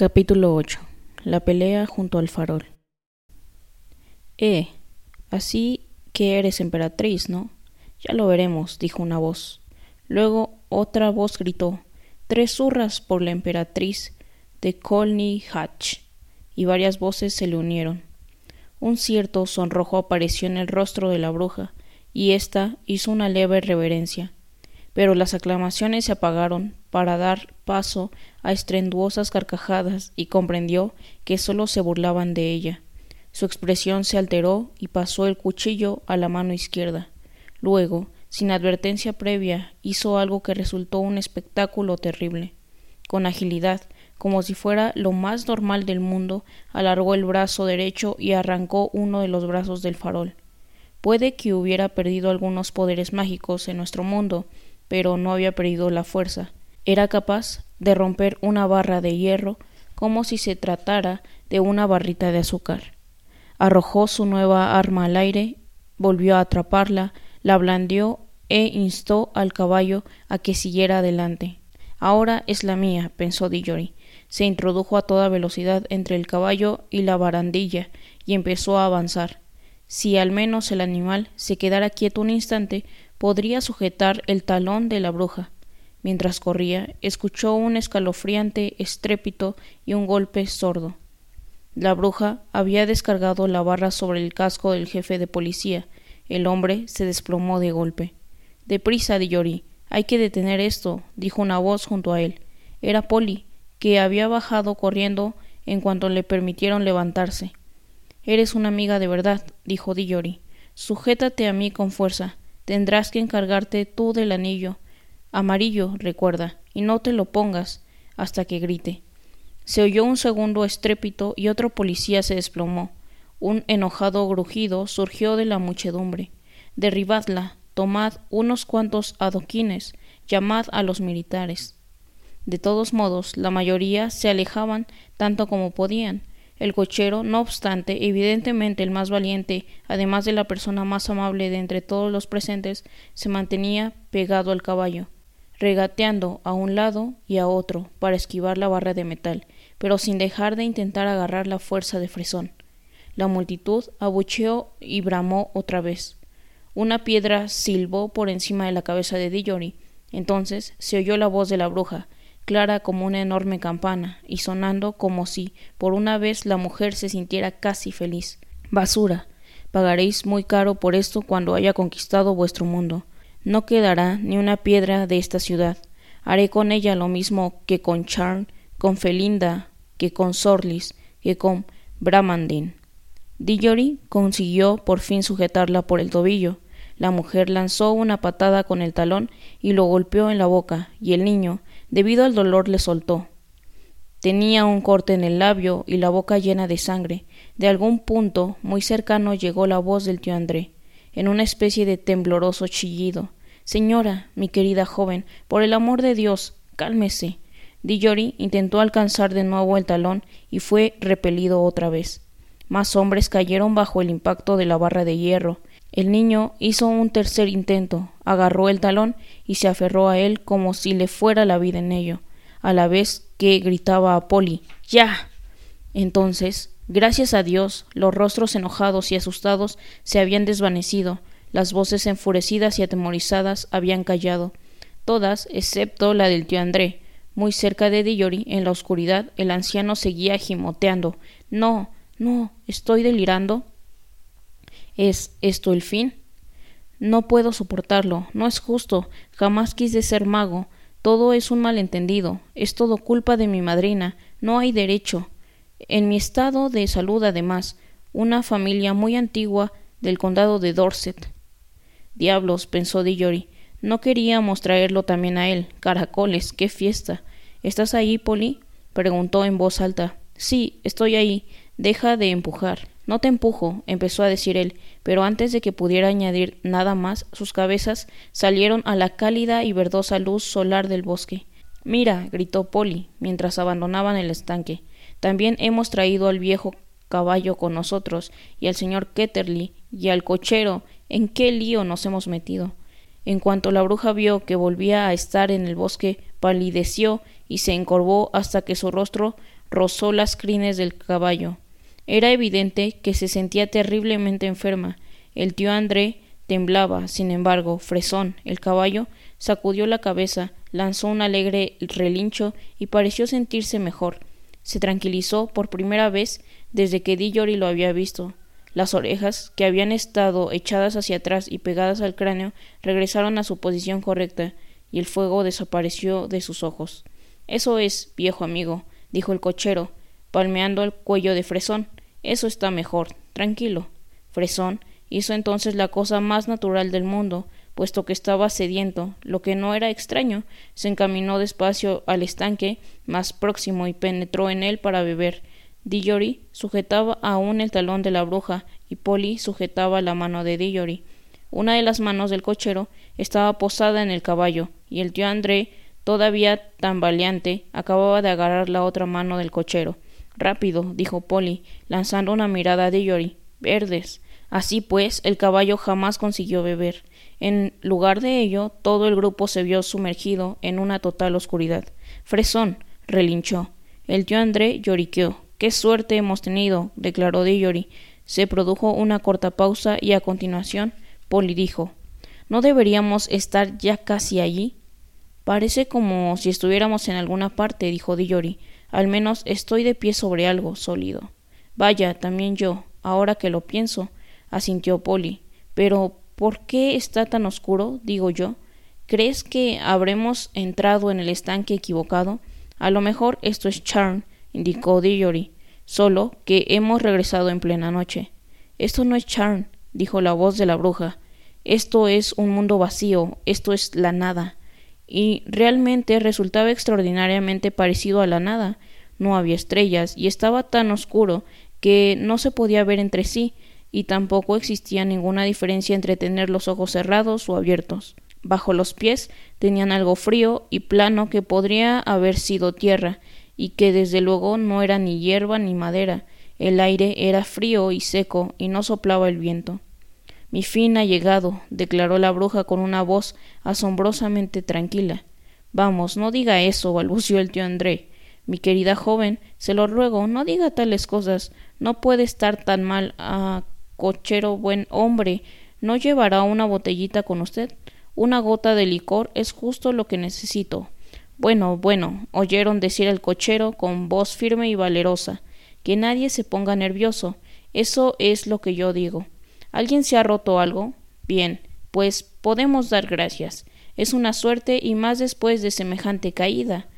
Capítulo 8. La pelea junto al farol. Eh, así que eres emperatriz, ¿no? Ya lo veremos, dijo una voz. Luego otra voz gritó Tres zurras por la emperatriz de Colney Hatch. Y varias voces se le unieron. Un cierto sonrojo apareció en el rostro de la bruja, y ésta hizo una leve reverencia pero las aclamaciones se apagaron para dar paso a estrenduosas carcajadas y comprendió que sólo se burlaban de ella. Su expresión se alteró y pasó el cuchillo a la mano izquierda. Luego, sin advertencia previa, hizo algo que resultó un espectáculo terrible. Con agilidad, como si fuera lo más normal del mundo, alargó el brazo derecho y arrancó uno de los brazos del farol. Puede que hubiera perdido algunos poderes mágicos en nuestro mundo, pero no había perdido la fuerza. Era capaz de romper una barra de hierro como si se tratara de una barrita de azúcar. Arrojó su nueva arma al aire, volvió a atraparla, la blandió e instó al caballo a que siguiera adelante. Ahora es la mía, pensó Dillory. Se introdujo a toda velocidad entre el caballo y la barandilla y empezó a avanzar. Si al menos el animal se quedara quieto un instante, podría sujetar el talón de la bruja. Mientras corría, escuchó un escalofriante estrépito y un golpe sordo. La bruja había descargado la barra sobre el casco del jefe de policía. El hombre se desplomó de golpe. Deprisa, Dillory. Hay que detener esto, dijo una voz junto a él. Era Polly, que había bajado corriendo en cuanto le permitieron levantarse. Eres una amiga de verdad, dijo Dillory. Sujétate a mí con fuerza. Tendrás que encargarte tú del anillo. Amarillo, recuerda, y no te lo pongas hasta que grite. Se oyó un segundo estrépito y otro policía se desplomó. Un enojado grujido surgió de la muchedumbre. Derribadla, tomad unos cuantos adoquines, llamad a los militares. De todos modos, la mayoría se alejaban tanto como podían, el cochero, no obstante, evidentemente el más valiente, además de la persona más amable de entre todos los presentes, se mantenía pegado al caballo, regateando a un lado y a otro para esquivar la barra de metal, pero sin dejar de intentar agarrar la fuerza de fresón. La multitud abucheó y bramó otra vez. Una piedra silbó por encima de la cabeza de Dillory. Entonces se oyó la voz de la bruja, clara como una enorme campana, y sonando como si por una vez la mujer se sintiera casi feliz. Basura. Pagaréis muy caro por esto cuando haya conquistado vuestro mundo. No quedará ni una piedra de esta ciudad. Haré con ella lo mismo que con Charn, con Felinda, que con Sorlis, que con Bramandin. Dillory consiguió por fin sujetarla por el tobillo. La mujer lanzó una patada con el talón y lo golpeó en la boca, y el niño, debido al dolor le soltó. Tenía un corte en el labio y la boca llena de sangre. De algún punto muy cercano llegó la voz del tío André, en una especie de tembloroso chillido. Señora, mi querida joven, por el amor de Dios, cálmese. Dillory intentó alcanzar de nuevo el talón y fue repelido otra vez. Más hombres cayeron bajo el impacto de la barra de hierro. El niño hizo un tercer intento, agarró el talón y se aferró a él como si le fuera la vida en ello, a la vez que gritaba a Polly ¡Ya! Entonces, gracias a Dios, los rostros enojados y asustados se habían desvanecido, las voces enfurecidas y atemorizadas habían callado, todas excepto la del tío André. Muy cerca de Dillory, en la oscuridad, el anciano seguía gimoteando. No, no, estoy delirando. ¿Es esto el fin? No puedo soportarlo, no es justo, jamás quise ser mago, todo es un malentendido, es todo culpa de mi madrina, no hay derecho. En mi estado de salud, además, una familia muy antigua del condado de Dorset. Diablos, pensó Dillory, no queríamos traerlo también a él. Caracoles, qué fiesta. ¿Estás ahí, Polly? preguntó en voz alta. Sí, estoy ahí. Deja de empujar. No te empujo, empezó a decir él, pero antes de que pudiera añadir nada más, sus cabezas salieron a la cálida y verdosa luz solar del bosque. Mira, gritó Polly, mientras abandonaban el estanque. También hemos traído al viejo caballo con nosotros, y al señor Ketterly, y al cochero. ¿En qué lío nos hemos metido? En cuanto la bruja vio que volvía a estar en el bosque, palideció y se encorvó hasta que su rostro rozó las crines del caballo. Era evidente que se sentía terriblemente enferma. El tío André temblaba. Sin embargo, Fresón, el caballo, sacudió la cabeza, lanzó un alegre relincho y pareció sentirse mejor. Se tranquilizó por primera vez desde que Dillory lo había visto. Las orejas, que habían estado echadas hacia atrás y pegadas al cráneo, regresaron a su posición correcta, y el fuego desapareció de sus ojos. Eso es, viejo amigo, dijo el cochero, palmeando el cuello de Fresón. Eso está mejor. Tranquilo. Fresón hizo entonces la cosa más natural del mundo, puesto que estaba sediento, lo que no era extraño, se encaminó despacio al estanque más próximo y penetró en él para beber. Dillory sujetaba aún el talón de la bruja y Polly sujetaba la mano de Dillory. Una de las manos del cochero estaba posada en el caballo, y el tío André, todavía tambaleante, acababa de agarrar la otra mano del cochero. Rápido, dijo Polly, lanzando una mirada a Dillory. Verdes. Así pues, el caballo jamás consiguió beber. En lugar de ello, todo el grupo se vio sumergido en una total oscuridad. Fresón, relinchó. El tío André lloriqueó. Qué suerte hemos tenido, declaró Dillory. Se produjo una corta pausa y a continuación Polly dijo ¿No deberíamos estar ya casi allí? Parece como si estuviéramos en alguna parte, dijo Dillory. Al menos estoy de pie sobre algo sólido. Vaya, también yo, ahora que lo pienso, asintió Polly. Pero ¿por qué está tan oscuro? digo yo. ¿Crees que habremos entrado en el estanque equivocado? A lo mejor esto es Charm, indicó Dillory, solo que hemos regresado en plena noche. Esto no es Charm, dijo la voz de la bruja. Esto es un mundo vacío, esto es la nada y realmente resultaba extraordinariamente parecido a la nada. No había estrellas y estaba tan oscuro que no se podía ver entre sí y tampoco existía ninguna diferencia entre tener los ojos cerrados o abiertos. Bajo los pies tenían algo frío y plano que podría haber sido tierra y que desde luego no era ni hierba ni madera. El aire era frío y seco y no soplaba el viento. Mi fin ha llegado, declaró la bruja con una voz asombrosamente tranquila. Vamos, no diga eso, balbució el tío André. Mi querida joven, se lo ruego, no diga tales cosas. No puede estar tan mal. Ah, cochero buen hombre, ¿no llevará una botellita con usted? Una gota de licor es justo lo que necesito. Bueno, bueno, oyeron decir el cochero con voz firme y valerosa. Que nadie se ponga nervioso. Eso es lo que yo digo. ¿Alguien se ha roto algo? Bien, pues podemos dar gracias. Es una suerte y más después de semejante caída.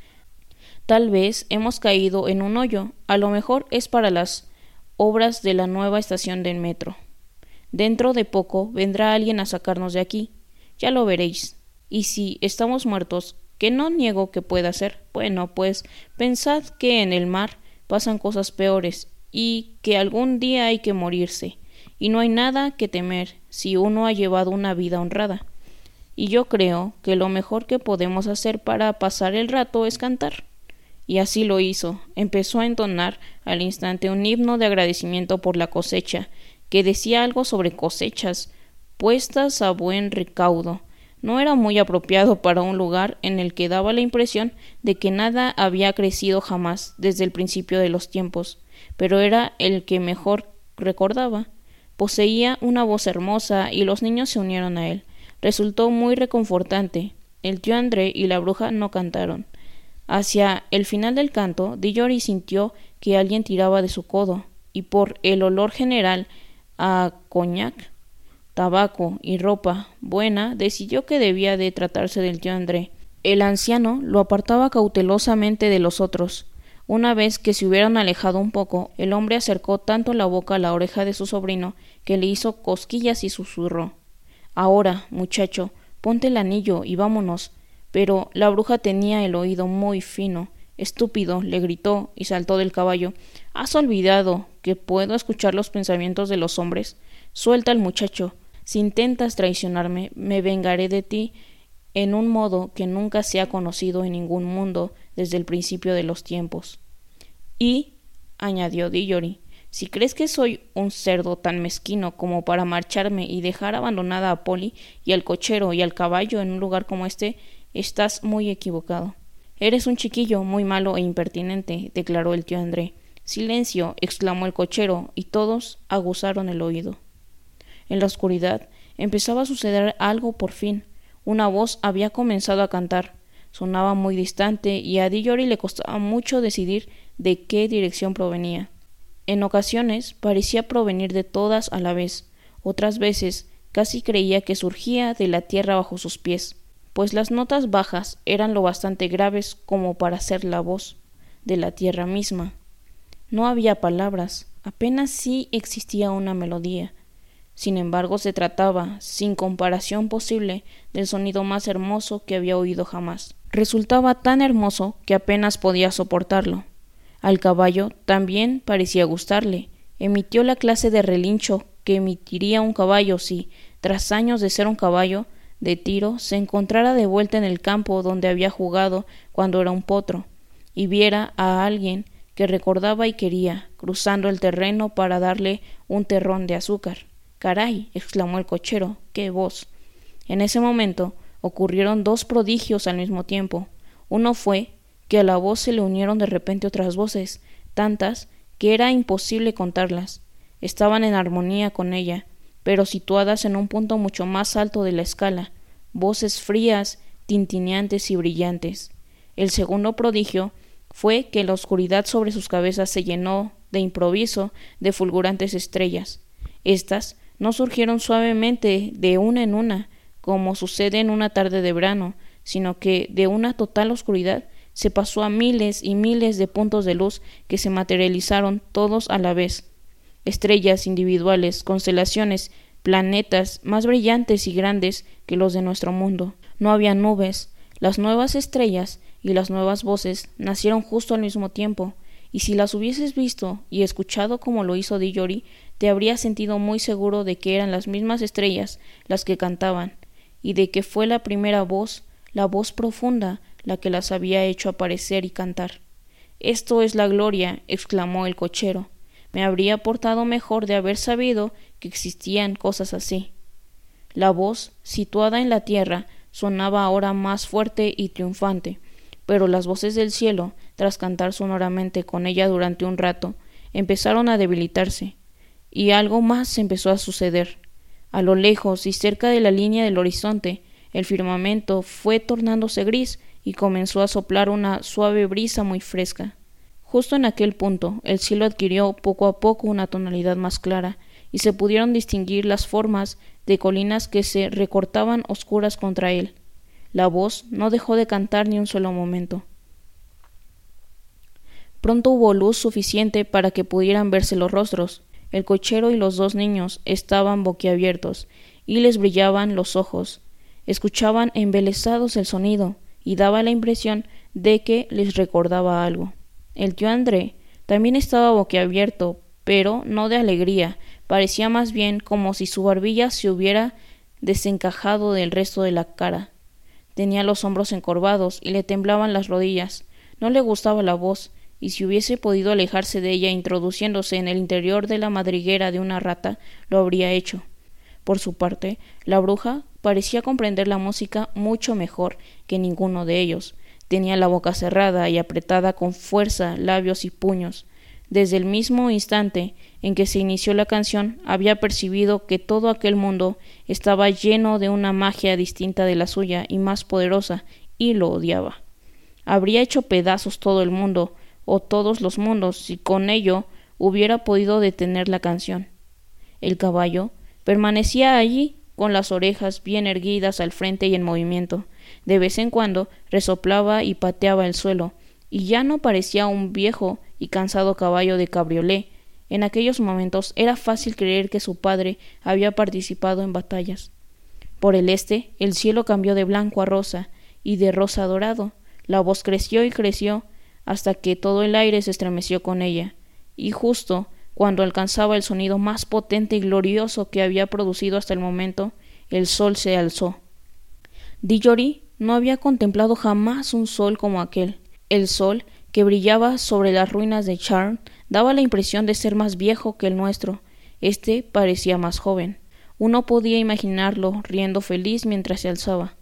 Tal vez hemos caído en un hoyo. A lo mejor es para las obras de la nueva estación del metro. Dentro de poco vendrá alguien a sacarnos de aquí. Ya lo veréis. Y si estamos muertos, que no niego que pueda ser, bueno, pues pensad que en el mar pasan cosas peores y que algún día hay que morirse y no hay nada que temer si uno ha llevado una vida honrada. Y yo creo que lo mejor que podemos hacer para pasar el rato es cantar. Y así lo hizo. Empezó a entonar al instante un himno de agradecimiento por la cosecha, que decía algo sobre cosechas puestas a buen recaudo. No era muy apropiado para un lugar en el que daba la impresión de que nada había crecido jamás desde el principio de los tiempos, pero era el que mejor recordaba. Poseía una voz hermosa y los niños se unieron a él. Resultó muy reconfortante. El tío André y la bruja no cantaron. Hacia el final del canto, Dillory sintió que alguien tiraba de su codo, y por el olor general a coñac, tabaco y ropa buena, decidió que debía de tratarse del tío André. El anciano lo apartaba cautelosamente de los otros. Una vez que se hubieran alejado un poco, el hombre acercó tanto la boca a la oreja de su sobrino que le hizo cosquillas y susurró Ahora, muchacho, ponte el anillo y vámonos. Pero la bruja tenía el oído muy fino. Estúpido, le gritó y saltó del caballo. ¿Has olvidado que puedo escuchar los pensamientos de los hombres? Suelta al muchacho. Si intentas traicionarme, me vengaré de ti en un modo que nunca se ha conocido en ningún mundo desde el principio de los tiempos. Y, añadió Dillory, si crees que soy un cerdo tan mezquino como para marcharme y dejar abandonada a Polly y al cochero y al caballo en un lugar como este, estás muy equivocado. Eres un chiquillo muy malo e impertinente, declaró el tío André. Silencio, exclamó el cochero, y todos aguzaron el oído. En la oscuridad empezaba a suceder algo por fin. Una voz había comenzado a cantar. Sonaba muy distante y a Dillori le costaba mucho decidir de qué dirección provenía. En ocasiones parecía provenir de todas a la vez, otras veces casi creía que surgía de la tierra bajo sus pies, pues las notas bajas eran lo bastante graves como para ser la voz de la tierra misma. No había palabras, apenas sí existía una melodía. Sin embargo, se trataba, sin comparación posible, del sonido más hermoso que había oído jamás. Resultaba tan hermoso que apenas podía soportarlo. Al caballo también parecía gustarle. Emitió la clase de relincho que emitiría un caballo si, tras años de ser un caballo de tiro, se encontrara de vuelta en el campo donde había jugado cuando era un potro, y viera a alguien que recordaba y quería, cruzando el terreno para darle un terrón de azúcar. Caray. exclamó el cochero. qué voz. En ese momento ocurrieron dos prodigios al mismo tiempo. Uno fue que a la voz se le unieron de repente otras voces, tantas que era imposible contarlas. Estaban en armonía con ella, pero situadas en un punto mucho más alto de la escala, voces frías, tintineantes y brillantes. El segundo prodigio fue que la oscuridad sobre sus cabezas se llenó de improviso de fulgurantes estrellas. Estas no surgieron suavemente de una en una, como sucede en una tarde de verano, sino que de una total oscuridad se pasó a miles y miles de puntos de luz que se materializaron todos a la vez. Estrellas individuales, constelaciones, planetas más brillantes y grandes que los de nuestro mundo. No había nubes. Las nuevas estrellas y las nuevas voces nacieron justo al mismo tiempo, y si las hubieses visto y escuchado como lo hizo Dillori, te habrías sentido muy seguro de que eran las mismas estrellas las que cantaban, y de que fue la primera voz, la voz profunda, la que las había hecho aparecer y cantar. Esto es la gloria, exclamó el cochero. Me habría portado mejor de haber sabido que existían cosas así. La voz, situada en la tierra, sonaba ahora más fuerte y triunfante, pero las voces del cielo, tras cantar sonoramente con ella durante un rato, empezaron a debilitarse, y algo más empezó a suceder. A lo lejos y cerca de la línea del horizonte, el firmamento fue tornándose gris y comenzó a soplar una suave brisa muy fresca. Justo en aquel punto el cielo adquirió poco a poco una tonalidad más clara, y se pudieron distinguir las formas de colinas que se recortaban oscuras contra él. La voz no dejó de cantar ni un solo momento. Pronto hubo luz suficiente para que pudieran verse los rostros. El cochero y los dos niños estaban boquiabiertos y les brillaban los ojos. Escuchaban embelesados el sonido, y daba la impresión de que les recordaba algo. El tío André también estaba boquiabierto, pero no de alegría, parecía más bien como si su barbilla se hubiera desencajado del resto de la cara. Tenía los hombros encorvados y le temblaban las rodillas. No le gustaba la voz, y si hubiese podido alejarse de ella introduciéndose en el interior de la madriguera de una rata, lo habría hecho. Por su parte, la bruja parecía comprender la música mucho mejor que ninguno de ellos. Tenía la boca cerrada y apretada con fuerza labios y puños. Desde el mismo instante en que se inició la canción había percibido que todo aquel mundo estaba lleno de una magia distinta de la suya y más poderosa, y lo odiaba. Habría hecho pedazos todo el mundo, o todos los mundos, si con ello hubiera podido detener la canción. El caballo permanecía allí con las orejas bien erguidas al frente y en movimiento. De vez en cuando resoplaba y pateaba el suelo, y ya no parecía un viejo y cansado caballo de cabriolé. En aquellos momentos era fácil creer que su padre había participado en batallas. Por el este el cielo cambió de blanco a rosa y de rosa a dorado. La voz creció y creció hasta que todo el aire se estremeció con ella, y justo cuando alcanzaba el sonido más potente y glorioso que había producido hasta el momento, el sol se alzó. Dillori no había contemplado jamás un sol como aquel. El sol, que brillaba sobre las ruinas de Charn, daba la impresión de ser más viejo que el nuestro. Este parecía más joven. Uno podía imaginarlo riendo feliz mientras se alzaba.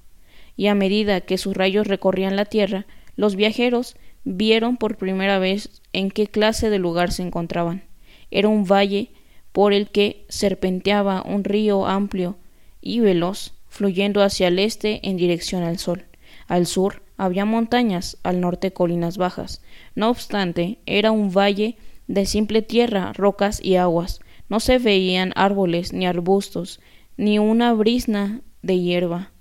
Y a medida que sus rayos recorrían la tierra, Los viajeros vieron por primera vez en qué clase de lugar se encontraban. Era un valle por el que serpenteaba un río amplio y veloz, fluyendo hacia el este en dirección al sol. Al sur había montañas, al norte colinas bajas. No obstante, era un valle de simple tierra, rocas y aguas. No se veían árboles ni arbustos, ni una brisna de hierba.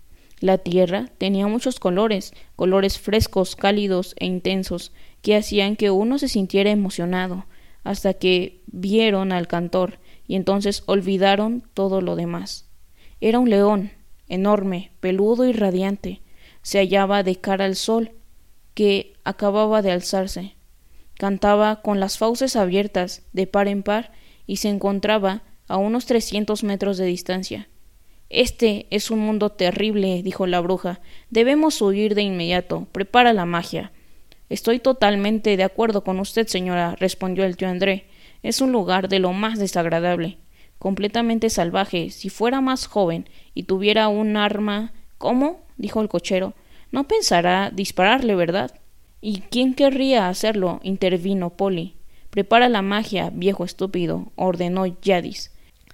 La tierra tenía muchos colores, colores frescos, cálidos e intensos, que hacían que uno se sintiera emocionado, hasta que vieron al cantor, y entonces olvidaron todo lo demás. Era un león, enorme, peludo y radiante. Se hallaba de cara al sol, que acababa de alzarse. Cantaba con las fauces abiertas, de par en par, y se encontraba a unos trescientos metros de distancia. Este es un mundo terrible, dijo la bruja. Debemos huir de inmediato. Prepara la magia. Estoy totalmente de acuerdo con usted, señora, respondió el tío André. Es un lugar de lo más desagradable, completamente salvaje. Si fuera más joven y tuviera un arma. ¿Cómo? Dijo el cochero. No pensará dispararle, ¿verdad? ¿Y quién querría hacerlo? intervino Polly. Prepara la magia, viejo estúpido, ordenó Yadis.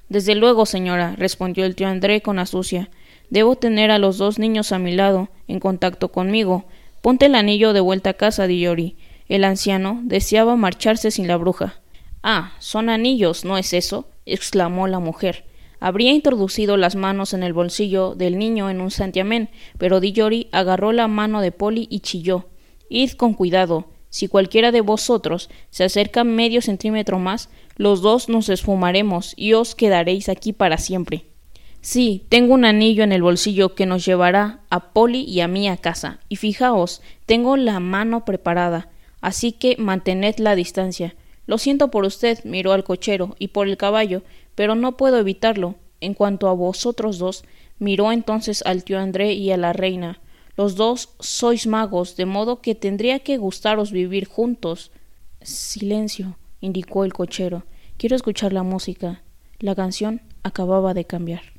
Desde luego, señora, respondió el tío André con astucia. Debo tener a los dos niños a mi lado, en contacto conmigo. Ponte el anillo de vuelta a casa, Diori. El anciano deseaba marcharse sin la bruja. Ah, son anillos, ¿no es eso? exclamó la mujer. Habría introducido las manos en el bolsillo del niño en un santiamén, pero Diori agarró la mano de Polly y chilló. Id con cuidado. Si cualquiera de vosotros se acerca medio centímetro más, los dos nos esfumaremos y os quedaréis aquí para siempre. Sí, tengo un anillo en el bolsillo que nos llevará a Polly y a mí a casa. Y fijaos, tengo la mano preparada, así que mantened la distancia. Lo siento por usted, miró al cochero, y por el caballo, pero no puedo evitarlo. En cuanto a vosotros dos, miró entonces al tío André y a la reina. Los dos sois magos, de modo que tendría que gustaros vivir juntos. Silencio, indicó el cochero. Quiero escuchar la música. La canción acababa de cambiar.